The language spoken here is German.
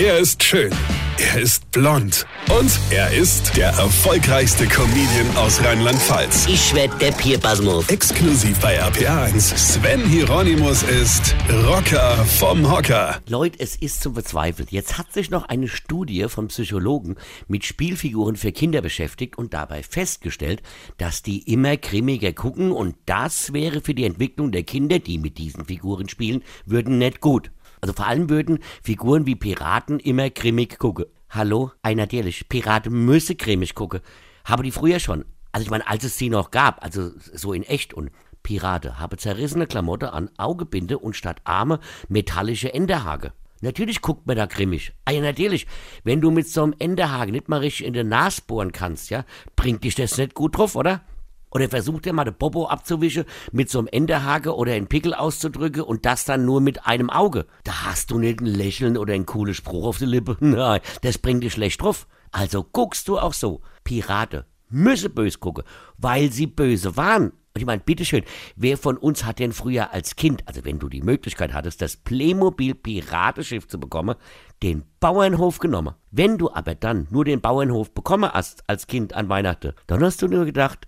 Er ist schön. Er ist blond. Und er ist der erfolgreichste Comedian aus Rheinland-Pfalz. Ich werd der Pierpasmus. Exklusiv bei RPA1. Sven Hieronymus ist Rocker vom Hocker. Leute, es ist zum Verzweifeln. Jetzt hat sich noch eine Studie von Psychologen mit Spielfiguren für Kinder beschäftigt und dabei festgestellt, dass die immer grimmiger gucken und das wäre für die Entwicklung der Kinder, die mit diesen Figuren spielen, würden nicht gut. Also vor allem würden Figuren wie Piraten immer grimmig gucken. Hallo? Ei, natürlich. Piraten müssen grimmig gucken. Habe die früher schon. Also ich meine, als es sie noch gab, also so in echt und Pirate habe zerrissene Klamotte an Augebinde und statt Arme metallische Enderhage. Natürlich guckt man da grimmig. Ah ja, natürlich. Wenn du mit so einem Enderhaken nicht mal richtig in der Nase bohren kannst, ja, bringt dich das nicht gut drauf, oder? Oder versucht er mal den Popo abzuwischen mit so einem Enderhake oder einen Pickel auszudrücken und das dann nur mit einem Auge. Da hast du nicht ein Lächeln oder einen coolen Spruch auf der Lippe. Nein, das bringt dich schlecht drauf. Also guckst du auch so. Pirate müssen böse gucken, weil sie böse waren. Und ich meine, bitteschön, wer von uns hat denn früher als Kind, also wenn du die Möglichkeit hattest, das Playmobil Piratenschiff zu bekommen, den Bauernhof genommen? Wenn du aber dann nur den Bauernhof bekommen hast als Kind an Weihnachten, dann hast du nur gedacht,